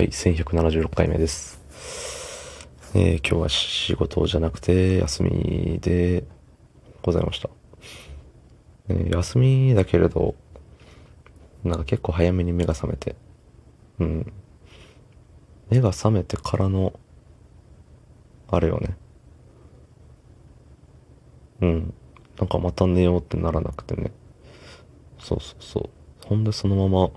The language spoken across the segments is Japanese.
はい、1176回目です。えー今日は仕事じゃなくて休みでございました。えー休みだけれど、なんか結構早めに目が覚めて、うん。目が覚めてからの、あれよね。うん。なんかまた寝ようってならなくてね。そうそうそう。ほんでそのまま、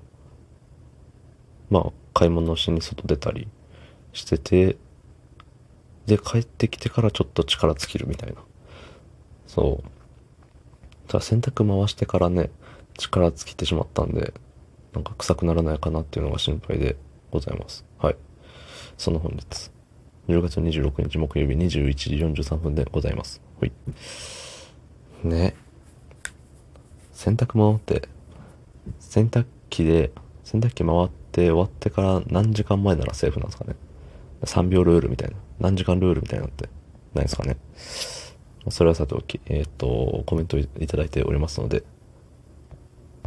まあ、買い物をしに外出たりしてて、で、帰ってきてからちょっと力尽きるみたいな。そう。ただ洗濯回してからね、力尽きてしまったんで、なんか臭くならないかなっていうのが心配でございます。はい。その本日、10月26日木曜日21時43分でございます。はい。ね。洗濯回って、洗濯機で、洗濯機回って終わってから何時間前ならセーフなんですかね。3秒ルールみたいな。何時間ルールみたいなのってないですかね。それはさておき、えっ、と、コメントいただいておりますので、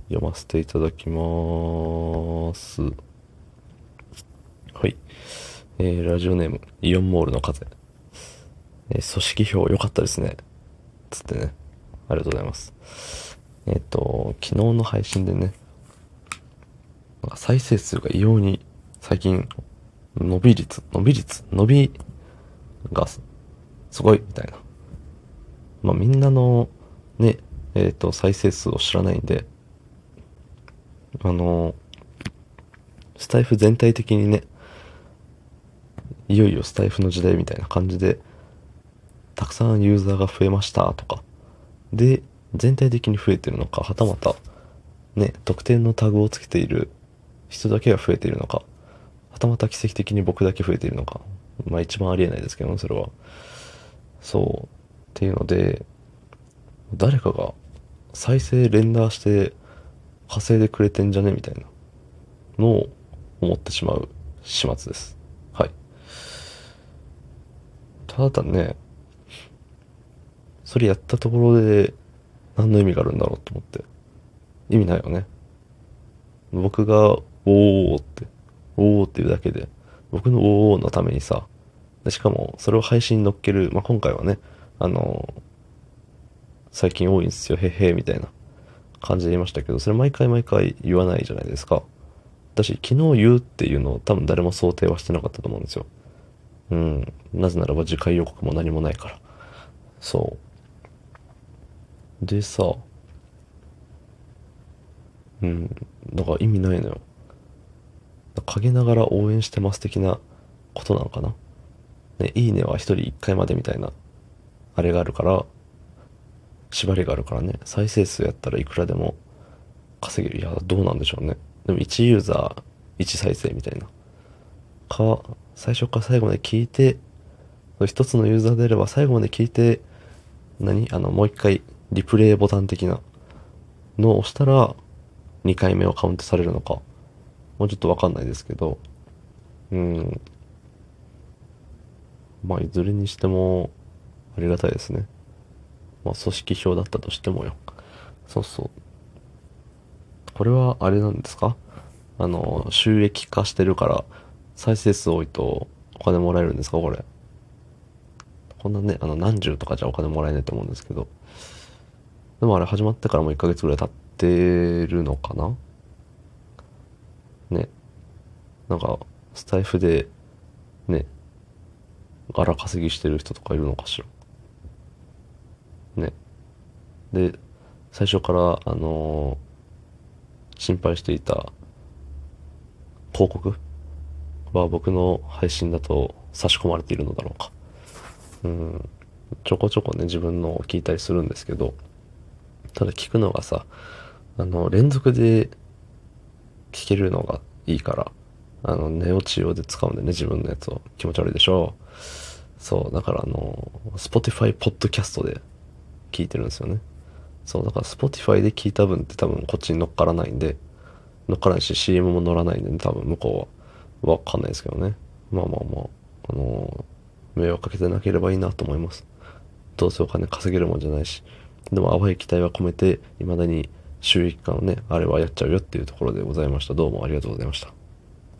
読ませていただきます。はい。えー、ラジオネーム、イオンモールの風。えー組織票良かったですね。つってね。ありがとうございます。えっ、と、昨日の配信でね、なんか再生数が異様に最近伸び率、伸び率、伸びがすごいみたいな。まあみんなのね、えっ、と、再生数を知らないんで、あの、スタイフ全体的にね、いよいよスタイフの時代みたいな感じで、たくさんユーザーが増えましたとか、で、全体的に増えてるのか、はたまた、ね、特定のタグをつけている人だけが増えているのか、はたまた奇跡的に僕だけ増えているのか、まあ一番ありえないですけどね、それは。そう。っていうので、誰かが再生連打して稼いでくれてんじゃねみたいなのを思ってしまう始末です。はい。ただね、それやったところで何の意味があるんだろうと思って。意味ないよね。僕が、おーって、おーっていうだけで、僕のおーのためにさ、でしかもそれを配信に乗っける、まあ、今回はね、あの最近多いんですよ、へへみたいな感じで言いましたけど、それ毎回毎回言わないじゃないですか。私、昨日言うっていうのを多分誰も想定はしてなかったと思うんですよ。うん。なぜならば次回予告も何もないから。そう。でさ、うん。だから意味ないのよ。陰ながら応援してます的なことなのかな？ね、いいねは一人一回までみたいな、あれがあるから、縛りがあるからね、再生数やったらいくらでも稼げる。いや、どうなんでしょうね。でも1ユーザー1再生みたいな。か、最初から最後まで聞いて、一つのユーザーであれば最後まで聞いて、何？あの、もう一回、リプレイボタン的なのを押したら、2回目はカウントされるのか。もうちょっとわかんないですけど、うん。まあ、いずれにしても、ありがたいですね。まあ、組織票だったとしてもよ。そうそう。これは、あれなんですか？あの、収益化してるから、再生数多いと、お金もらえるんですか？これ。こんなね、あの、何十とかじゃお金もらえないと思うんですけど。でもあれ始まってからもう1ヶ月ぐらい経ってるのかな？ね。なんか、スタイフで、ね、荒稼ぎしてる人とかいるのかしら。ね。で、最初から、あのー心配していた広告は僕の配信だと差し込まれているのだろうか。うん。ちょこちょこね、自分のを聞いたりするんですけど、ただ聞くのがさ、あの、連続で聞けるのがいいから、あの、寝落ち用で使うんでね、自分のやつを。気持ち悪いでしょ？そう、だからあの、Spotify ポッドキャストで聞いてるんですよね。そう、だから Spotify で聞いた分って多分こっちに乗っからないんで、乗っからないし CM も乗らないんで、ね、多分向こうはわかんないですけどね。まあまあまあ、あの迷惑かけてなければいいなと思います。どうせお金稼げるもんじゃないし。でも淡い期待は込めて、未だに収益化のね、あれはやっちゃうよっていうところでございました。どうもありがとうございました。